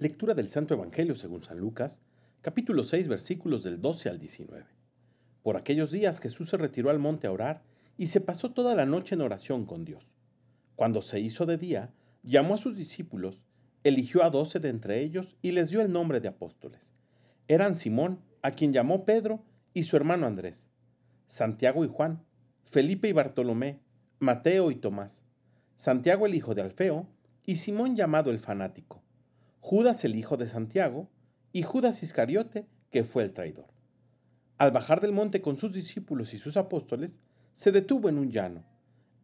Lectura del Santo Evangelio según San Lucas, capítulo 6, versículos del 12 al 19. Por aquellos días Jesús se retiró al monte a orar y se pasó toda la noche en oración con Dios. Cuando se hizo de día, llamó a sus discípulos, eligió a doce de entre ellos y les dio el nombre de apóstoles. Eran Simón, a quien llamó Pedro, y su hermano Andrés, Santiago y Juan, Felipe y Bartolomé, Mateo y Tomás, Santiago el hijo de Alfeo, y Simón llamado el fanático, Judas el hijo de Santiago, y Judas Iscariote, que fue el traidor. Al bajar del monte con sus discípulos y sus apóstoles, se detuvo en un llano.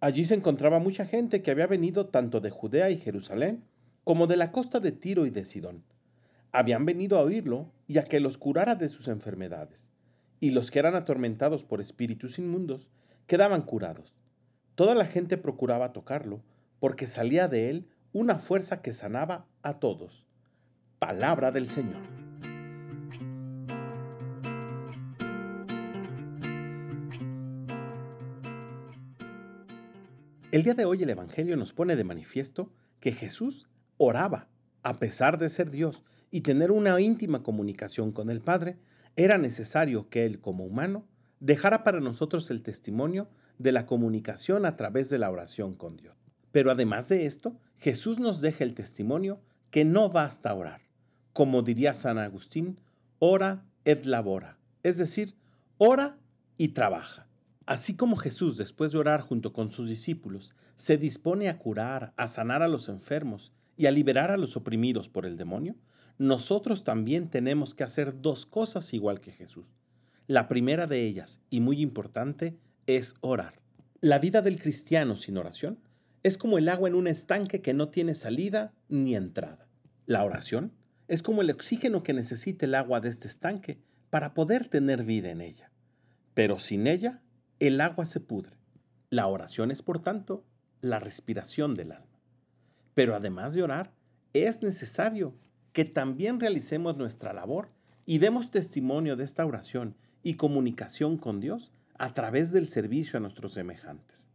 Allí se encontraba mucha gente que había venido tanto de Judea y Jerusalén como de la costa de Tiro y de Sidón. Habían venido a oírlo y a que los curara de sus enfermedades. Y los que eran atormentados por espíritus inmundos quedaban curados. Toda la gente procuraba tocarlo, porque salía de él una fuerza que sanaba a todos. Palabra del Señor. El día de hoy el Evangelio nos pone de manifiesto que Jesús oraba, a pesar de ser Dios y tener una íntima comunicación con el Padre, era necesario que Él como humano dejara para nosotros el testimonio de la comunicación a través de la oración con Dios. Pero además de esto, Jesús nos deja el testimonio que no basta orar. Como diría San Agustín, ora et labora, es decir, ora y trabaja. Así como Jesús, después de orar junto con sus discípulos, se dispone a curar, a sanar a los enfermos y a liberar a los oprimidos por el demonio, nosotros también tenemos que hacer dos cosas igual que Jesús. La primera de ellas, y muy importante, es orar. La vida del cristiano sin oración es como el agua en un estanque que no tiene salida ni entrada. La oración es como el oxígeno que necesita el agua de este estanque para poder tener vida en ella. Pero sin ella, el agua se pudre. La oración es, por tanto, la respiración del alma. Pero además de orar, es necesario que también realicemos nuestra labor y demos testimonio de esta oración y comunicación con Dios a través del servicio a nuestros semejantes.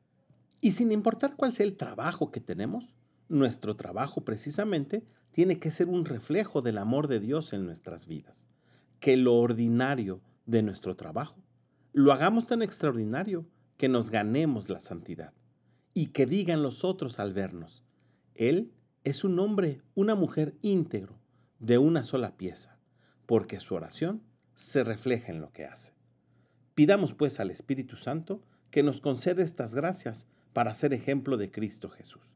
Y sin importar cuál sea el trabajo que tenemos, nuestro trabajo precisamente tiene que ser un reflejo del amor de Dios en nuestras vidas. Que lo ordinario de nuestro trabajo lo hagamos tan extraordinario que nos ganemos la santidad. Y que digan los otros al vernos, Él es un hombre, una mujer íntegro, de una sola pieza, porque su oración se refleja en lo que hace. Pidamos pues al Espíritu Santo que nos concede estas gracias para ser ejemplo de Cristo Jesús.